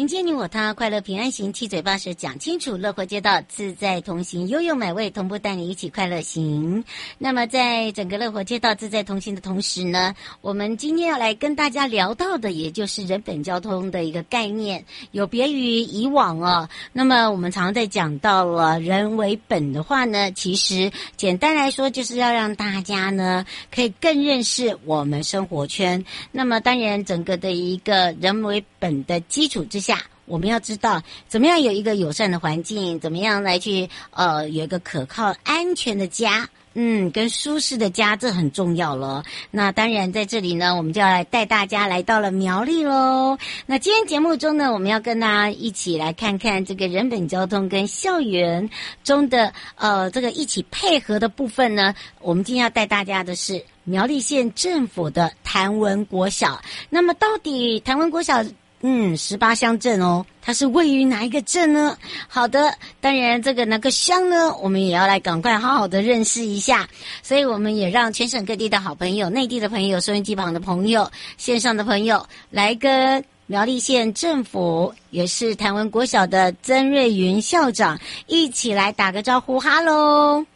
迎接你我他，快乐平安行，七嘴八舌讲清楚，乐活街道自在同行，悠悠美味同步带你一起快乐行。那么，在整个乐活街道自在同行的同时呢，我们今天要来跟大家聊到的，也就是人本交通的一个概念，有别于以往哦。那么，我们常在讲到了人为本的话呢，其实简单来说，就是要让大家呢可以更认识我们生活圈。那么，当然，整个的一个人为本的基础之下。我们要知道怎么样有一个友善的环境，怎么样来去呃有一个可靠安全的家，嗯，跟舒适的家，这很重要了。那当然在这里呢，我们就要来带大家来到了苗栗喽。那今天节目中呢，我们要跟大家一起来看看这个人本交通跟校园中的呃这个一起配合的部分呢。我们今天要带大家的是苗栗县政府的谭文国小。那么到底谭文国小？嗯，十八乡镇哦，它是位于哪一个镇呢？好的，当然这个哪个乡呢，我们也要来赶快好好的认识一下。所以我们也让全省各地的好朋友、内地的朋友、收音机旁的朋友、线上的朋友，来跟苗栗县政府，也是台文国小的曾瑞云校长一起来打个招呼，哈喽，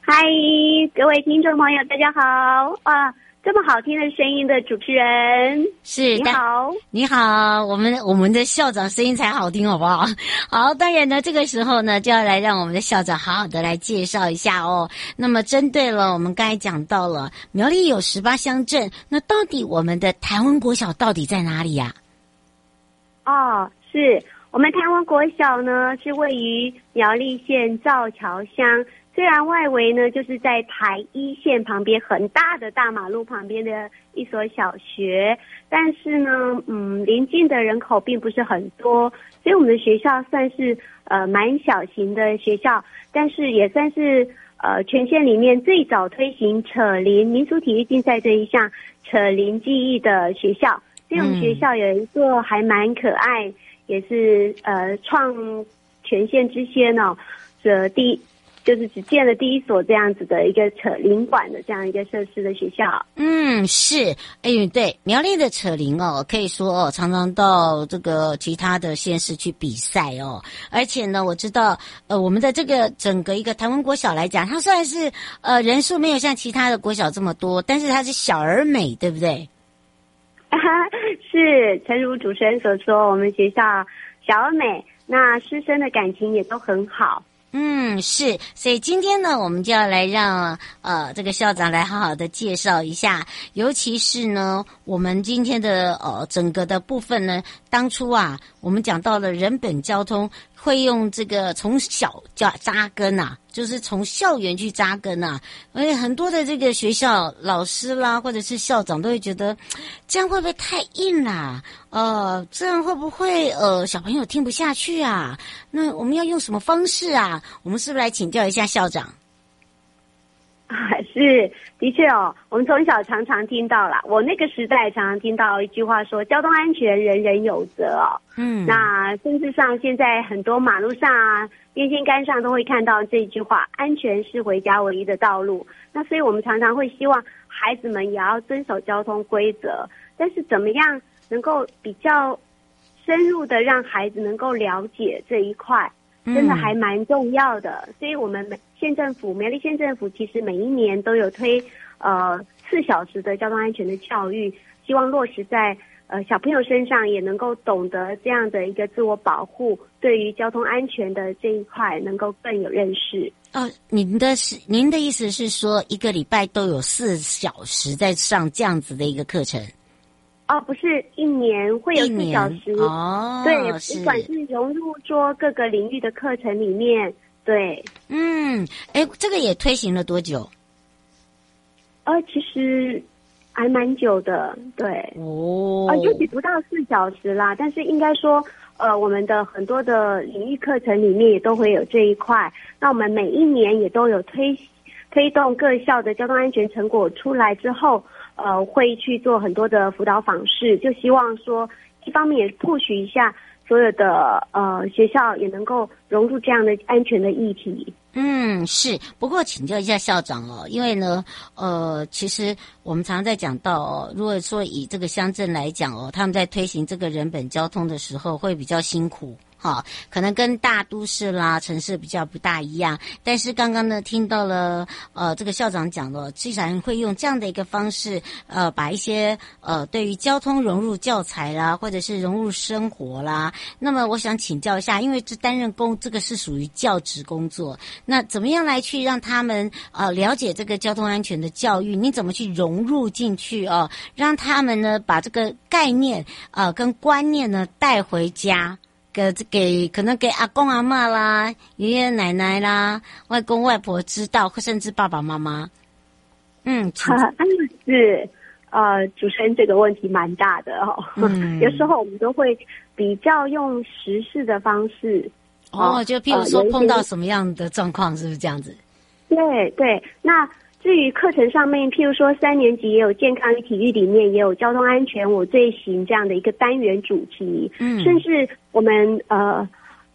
嗨，各位听众朋友，大家好啊！这么好听的声音的主持人是你好，你好，我们我们的校长声音才好听，好不好？好，当然呢，这个时候呢，就要来让我们的校长好好的来介绍一下哦。那么，针对了我们刚才讲到了苗栗有十八乡镇，那到底我们的台湾国小到底在哪里呀？哦，是我们台湾国小呢，是位于苗栗县造桥乡。虽然外围呢，就是在台一线旁边很大的大马路旁边的一所小学，但是呢，嗯，邻近的人口并不是很多，所以我们的学校算是呃蛮小型的学校，但是也算是呃全县里面最早推行扯铃民俗体育竞赛这一项扯铃技艺的学校，所以我们学校有一个还蛮可爱，也是呃创全县之先哦，这第。就是只建了第一所这样子的一个扯铃馆的这样一个设施的学校。嗯，是，哎，对，苗栗的扯铃哦，可以说哦，常常到这个其他的县市去比赛哦。而且呢，我知道，呃，我们的这个整个一个台湾国小来讲，它虽然是呃人数没有像其他的国小这么多，但是它是小而美，对不对？啊，是，诚如主持人所说，我们学校小而美，那师生的感情也都很好。嗯，是，所以今天呢，我们就要来让呃这个校长来好好的介绍一下，尤其是呢，我们今天的呃整个的部分呢，当初啊，我们讲到了人本交通。会用这个从小叫扎根啊，就是从校园去扎根啊。而且很多的这个学校老师啦，或者是校长都会觉得，这样会不会太硬啦？呃，这样会不会呃小朋友听不下去啊？那我们要用什么方式啊？我们是不是来请教一下校长？啊，是的确哦，我们从小常常听到啦，我那个时代常常听到一句话说：“交通安全人人有责”哦。嗯，那甚至上现在很多马路上啊、电线杆上都会看到这句话：“安全是回家唯一的道路。”那所以我们常常会希望孩子们也要遵守交通规则，但是怎么样能够比较深入的让孩子能够了解这一块？真的还蛮重要的，嗯、所以我们县政府苗栗县政府其实每一年都有推呃四小时的交通安全的教育，希望落实在呃小朋友身上，也能够懂得这样的一个自我保护，对于交通安全的这一块能够更有认识。哦，您的是您的意思是说，一个礼拜都有四小时在上这样子的一个课程？哦，不是，一年会有四小时哦。对，不管是融入说各个领域的课程里面，对，嗯，哎，这个也推行了多久？呃，其实还蛮久的，对，哦，呃，也许不到四小时啦，但是应该说，呃，我们的很多的领域课程里面也都会有这一块。那我们每一年也都有推推动各校的交通安全成果出来之后。呃，会去做很多的辅导访视，就希望说，一方面也 push 一下所有的呃学校也能够融入这样的安全的议题。嗯，是。不过请教一下校长哦，因为呢，呃，其实我们常常在讲到哦，如果说以这个乡镇来讲哦，他们在推行这个人本交通的时候会比较辛苦。好，可能跟大都市啦、城市比较不大一样。但是刚刚呢，听到了呃，这个校长讲了，既然会用这样的一个方式，呃，把一些呃对于交通融入教材啦，或者是融入生活啦。那么我想请教一下，因为这担任工这个是属于教职工作，那怎么样来去让他们呃了解这个交通安全的教育？你怎么去融入进去哦？让他们呢把这个概念呃跟观念呢带回家？给给可能给阿公阿妈啦、爷爷奶奶啦、外公外婆知道，或甚至爸爸妈妈。嗯，是呃，主持人这个问题蛮大的哦。嗯，有时候我们都会比较用实事的方式。哦，就譬如说碰到什么样的状况，是不是这样子？对对，那。至于课程上面，譬如说三年级也有健康与体育里面也有交通安全我最行这样的一个单元主题，嗯，甚至我们呃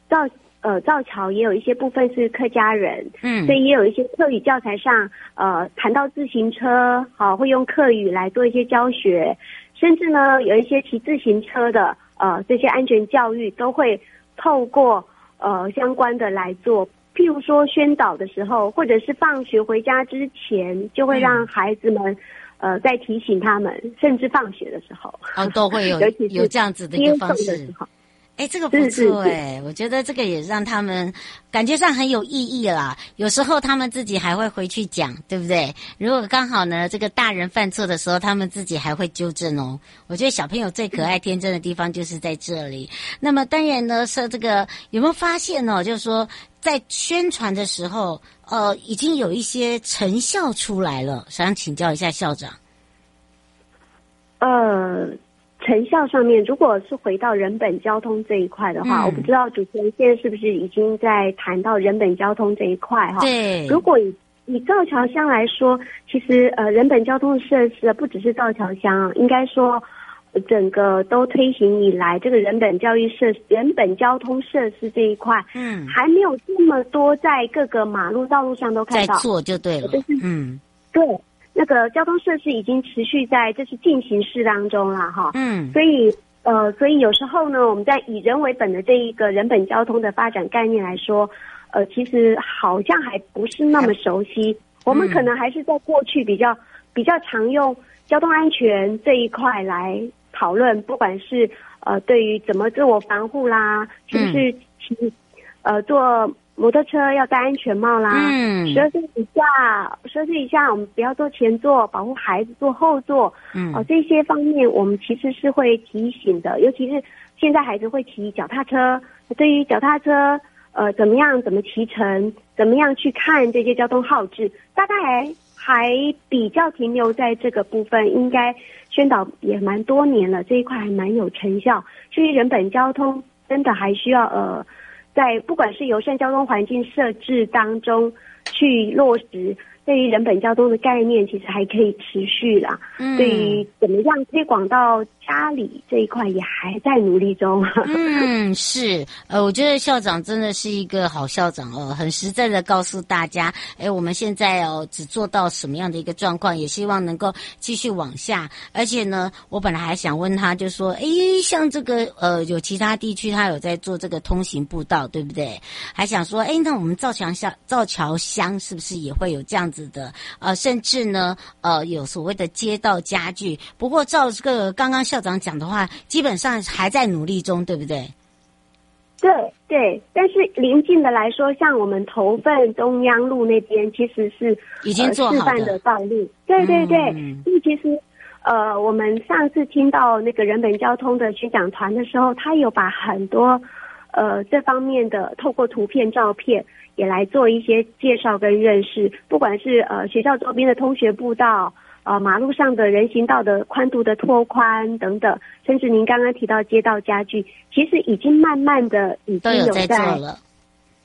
造呃造桥也有一些部分是客家人，嗯，所以也有一些客语教材上呃谈到自行车，好、呃、会用客语来做一些教学，甚至呢有一些骑自行车的呃这些安全教育都会透过呃相关的来做。譬如说宣导的时候，或者是放学回家之前，就会让孩子们，嗯、呃，在提醒他们，甚至放学的时候，哦，都会有 有这样子的一个方式。哎，这个不错哎，我觉得这个也让他们感觉上很有意义啦。有时候他们自己还会回去讲，对不对？如果刚好呢，这个大人犯错的时候，他们自己还会纠正哦。我觉得小朋友最可爱天真的地方就是在这里。嗯、那么当然呢，说这个有没有发现呢？就是说在宣传的时候，呃，已经有一些成效出来了。想请教一下校长。呃。成效上面，如果是回到人本交通这一块的话，嗯、我不知道主持人现在是不是已经在谈到人本交通这一块哈？对。如果以以造桥乡来说，其实呃，人本交通设施不只是造桥乡，应该说整个都推行以来，这个人本教育设施、人本交通设施这一块，嗯，还没有这么多在各个马路道路上都看到。在做就对了。就是嗯，对。那个交通设施已经持续在这是进行式当中了哈，嗯，所以呃，所以有时候呢，我们在以人为本的这一个人本交通的发展概念来说，呃，其实好像还不是那么熟悉。我们可能还是在过去比较比较常用交通安全这一块来讨论，不管是呃对于怎么自我防护啦，是不是骑呃坐。摩托车要戴安全帽啦，嗯，十二岁以下，十二岁以下我们不要坐前座，保护孩子坐后座，嗯，哦，这些方面我们其实是会提醒的，尤其是现在孩子会骑脚踏车，对于脚踏车，呃，怎么样怎么骑乘，怎么样去看这些交通号志，大概还比较停留在这个部分，应该宣导也蛮多年了，这一块还蛮有成效，至于人本交通，真的还需要呃。在不管是友善交通环境设置当中去落实，对于人本较多的概念，其实还可以持续啦。嗯，对于怎么样推广到家里这一块，也还在努力中。嗯，是，呃，我觉得校长真的是一个好校长哦，很实在的告诉大家，哎，我们现在哦只做到什么样的一个状况，也希望能够继续往下。而且呢，我本来还想问他，就说，哎，像这个呃，有其他地区他有在做这个通行步道，对不对？还想说，哎，那我们造桥乡造桥乡是不是也会有这样子？的呃，甚至呢，呃，有所谓的街道家具。不过照这个刚刚校长讲的话，基本上还在努力中，对不对？对对，但是临近的来说，像我们头份中央路那边，其实是已经做好的，呃、的道路。对对对，嗯、因为其实呃，我们上次听到那个人本交通的宣讲团的时候，他有把很多呃这方面的透过图片、照片。也来做一些介绍跟认识，不管是呃学校周边的通学步道，呃马路上的人行道的宽度的拓宽等等，甚至您刚刚提到街道家具，其实已经慢慢的已经有在，了。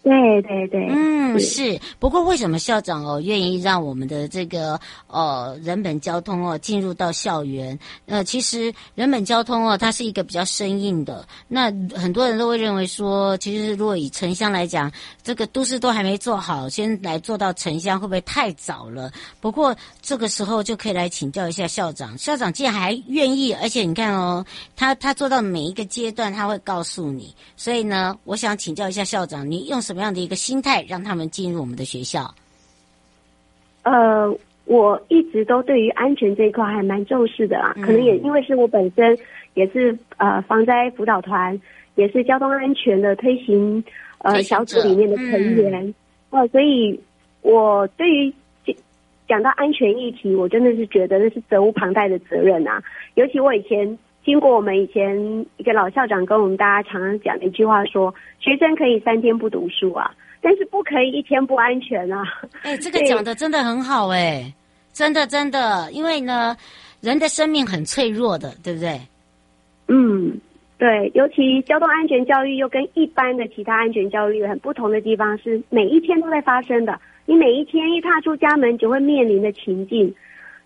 对对对，嗯是。不过为什么校长哦愿意让我们的这个呃人本交通哦进入到校园？呃，其实人本交通哦，它是一个比较生硬的。那很多人都会认为说，其实如果以城乡来讲，这个都市都还没做好，先来做到城乡会不会太早了？不过这个时候就可以来请教一下校长。校长既然还愿意，而且你看哦，他他做到每一个阶段他会告诉你。所以呢，我想请教一下校长，你用什么？什么样的一个心态让他们进入我们的学校？呃，我一直都对于安全这一块还蛮重视的啦。嗯、可能也因为是我本身也是呃防灾辅导团，也是交通安全的推行呃小组里面的成员。嗯、呃，所以我对于讲到安全议题，我真的是觉得那是责无旁贷的责任啊。尤其我以前。经过我们以前一个老校长跟我们大家常常讲的一句话说，学生可以三天不读书啊，但是不可以一天不安全啊。哎、欸，这个讲的真的很好哎、欸，真的真的，因为呢，人的生命很脆弱的，对不对？嗯，对，尤其交通安全教育又跟一般的其他安全教育很不同的地方是，每一天都在发生的，你每一天一踏出家门就会面临的情境。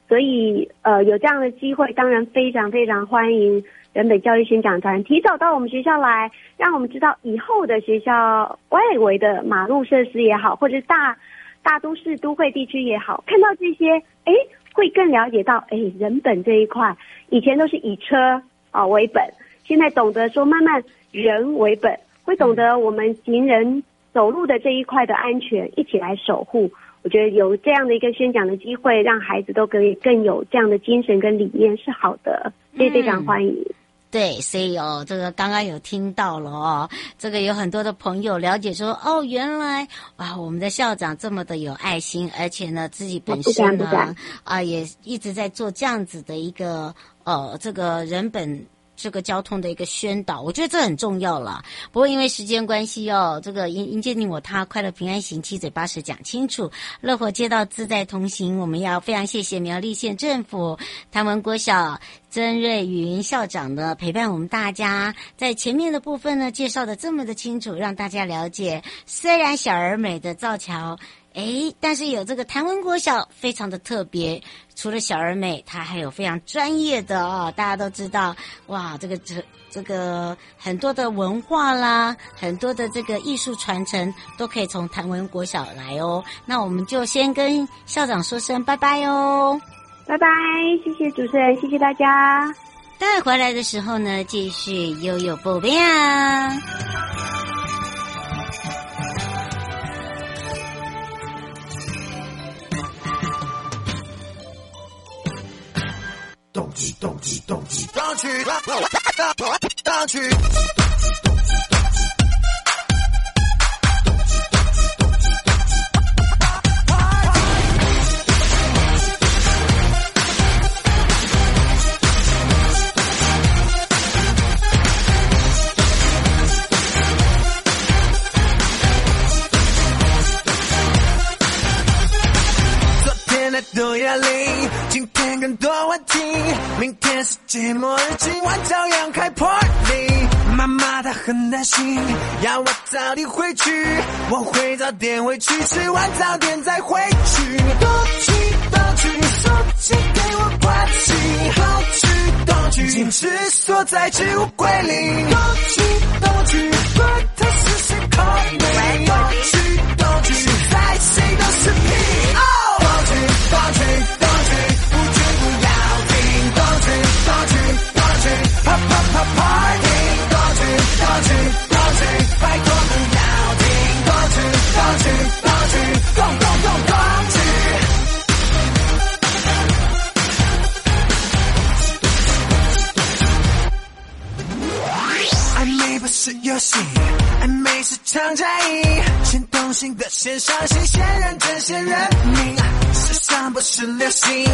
所以，呃，有这样的机会，当然非常非常欢迎人本教育宣讲团提早到我们学校来，让我们知道以后的学校外围的马路设施也好，或者大大都市都会地区也好，看到这些，哎，会更了解到，哎，人本这一块，以前都是以车啊为本，现在懂得说慢慢人为本，会懂得我们行人走路的这一块的安全，一起来守护。我觉得有这样的一个宣讲的机会，让孩子都可以更有这样的精神跟理念是好的，所以非常欢迎。嗯、对，所以哦，这个刚刚有听到了哦，这个有很多的朋友了解说，哦，原来哇，我们的校长这么的有爱心，而且呢，自己本身呢，啊、呃，也一直在做这样子的一个呃，这个人本。这个交通的一个宣导，我觉得这很重要了。不过因为时间关系哦，这个迎迎接你我他，快乐平安行，七嘴八舌讲清楚，乐活街道自在同行。我们要非常谢谢苗栗县政府谭文国小曾瑞云校长的陪伴，我们大家在前面的部分呢介绍的这么的清楚，让大家了解。虽然小而美的造桥。诶，但是有这个谭文国小非常的特别，除了小而美，它还有非常专业的哦。大家都知道，哇，这个这这个很多的文化啦，很多的这个艺术传承都可以从谭文国小来哦。那我们就先跟校长说声拜拜哦，拜拜，谢谢主持人，谢谢大家。待回来的时候呢，继续悠悠宝贝啊。动机，动机，动机，上去，上去。担心，要我早点回去，我会早点回去，吃完早点再回去。多聚多聚，手机给我关机，好聚多聚，禁止所在职务归零。多聚多聚，关头是谁靠你？多聚多聚，现在谁都是屁。先伤心，先认真，先认命。时尚不是流行。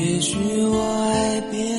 也许我爱别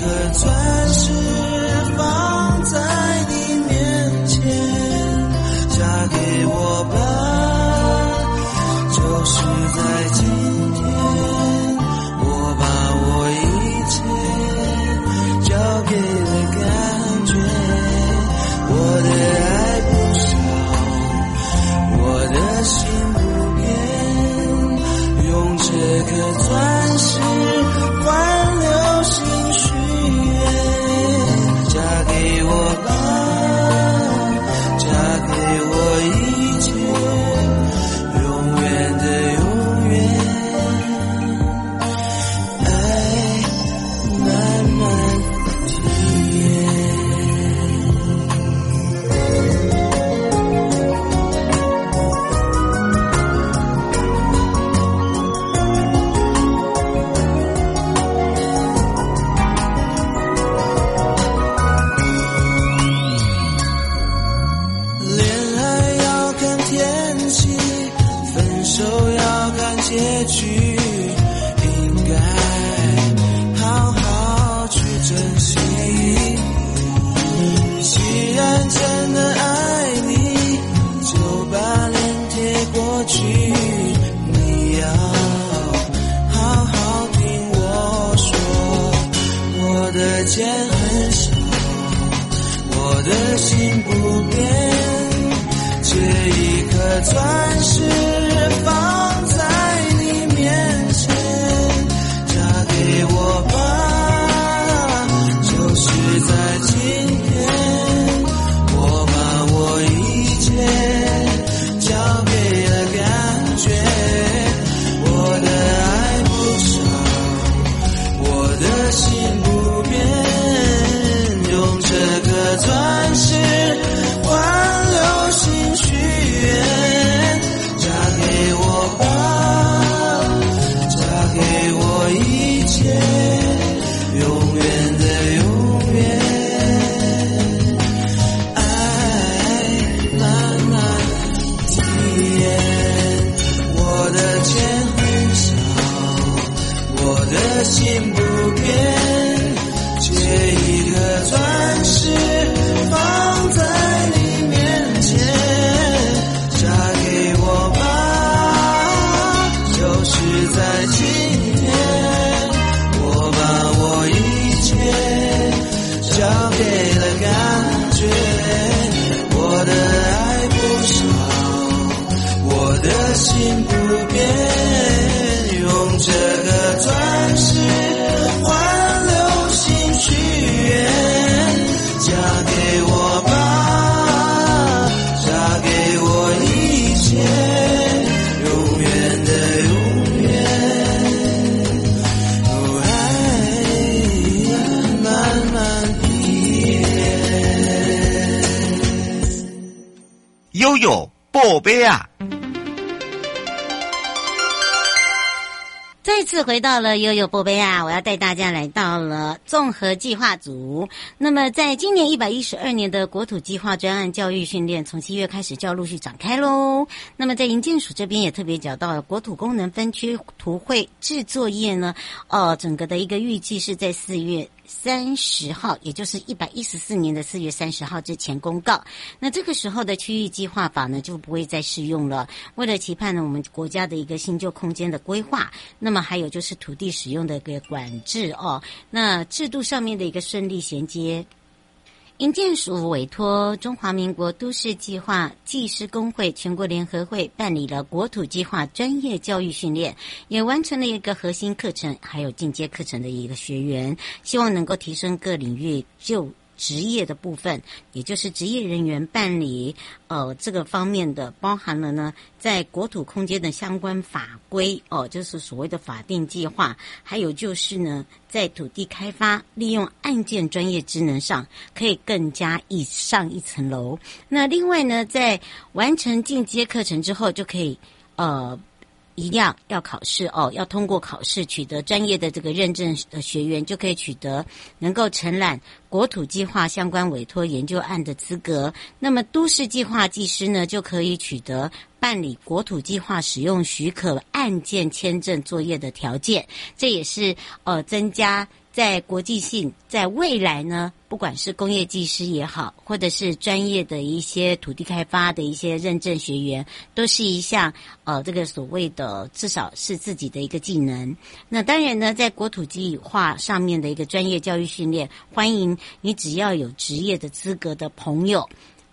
可转回到了悠悠波贝啊！我要带大家来到了综合计划组。那么，在今年一百一十二年的国土计划专案教育训练，从七月开始就要陆续展开喽。那么，在营建署这边也特别讲到了国土功能分区图绘制作业呢，呃，整个的一个预计是在四月三十号，也就是一百一十四年的四月三十号之前公告。那这个时候的区域计划法呢，就不会再适用了。为了期盼呢，我们国家的一个新旧空间的规划，那么还有就是土地使用的一个管制哦，那制度上面的一个顺利衔接。营建署委托中华民国都市计划技师工会全国联合会办理了国土计划专业教育训练，也完成了一个核心课程，还有进阶课程的一个学员，希望能够提升各领域就职业的部分，也就是职业人员办理呃这个方面的，包含了呢在国土空间的相关法规哦，就是所谓的法定计划，还有就是呢在土地开发利用案件专业职能上，可以更加一上一层楼。那另外呢，在完成进阶课程之后，就可以呃。一样要考试哦，要通过考试取得专业的这个认证的学员，就可以取得能够承揽国土计划相关委托研究案的资格。那么都市计划技师呢，就可以取得办理国土计划使用许可案件签证作业的条件。这也是呃增加。在国际性，在未来呢，不管是工业技师也好，或者是专业的一些土地开发的一些认证学员，都是一项呃，这个所谓的至少是自己的一个技能。那当然呢，在国土计划上面的一个专业教育训练，欢迎你只要有职业的资格的朋友。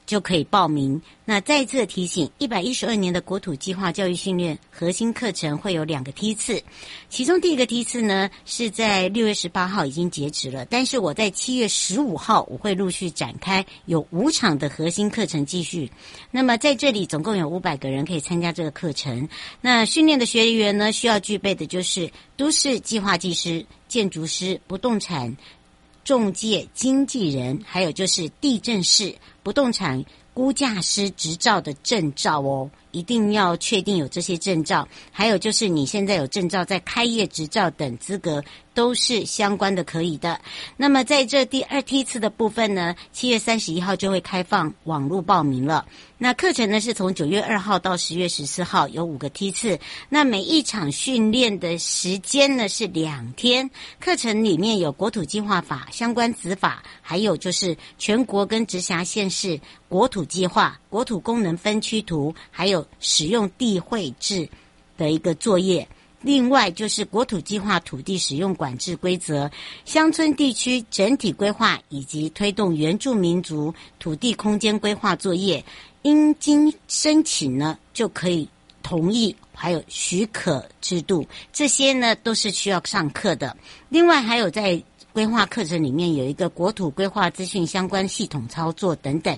就可以报名。那再次提醒，一百一十二年的国土计划教育训练核心课程会有两个梯次，其中第一个梯次呢是在六月十八号已经截止了，但是我在七月十五号我会陆续展开，有五场的核心课程继续。那么在这里总共有五百个人可以参加这个课程。那训练的学员呢，需要具备的就是都市计划技师、建筑师、不动产中介经纪人，还有就是地震士。不动产估价师执照的证照哦，一定要确定有这些证照。还有就是你现在有证照，在开业执照等资格都是相关的，可以的。那么在这第二梯次的部分呢，七月三十一号就会开放网络报名了。那课程呢是从九月二号到十月十四号，有五个梯次。那每一场训练的时间呢是两天。课程里面有国土计划法相关执法，还有就是全国跟直辖县市国土计划、国土功能分区图，还有使用地绘制的一个作业。另外就是国土计划土地使用管制规则、乡村地区整体规划以及推动原住民族土地空间规划作业，应经申请呢就可以同意，还有许可制度，这些呢都是需要上课的。另外还有在规划课程里面有一个国土规划资讯相关系统操作等等。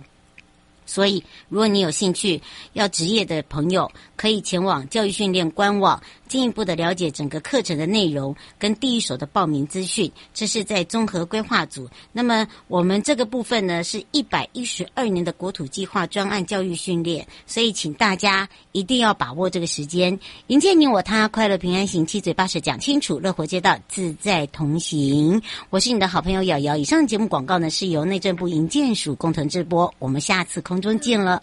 所以，如果你有兴趣要职业的朋友，可以前往教育训练官网，进一步的了解整个课程的内容跟第一手的报名资讯。这是在综合规划组。那么，我们这个部分呢，是一百一十二年的国土计划专案教育训练，所以请大家一定要把握这个时间，迎接你我他，快乐平安行，七嘴八舌讲清楚，乐活街道自在同行。我是你的好朋友瑶瑶。以上节目广告呢，是由内政部营建署共同直播。我们下次空中进了。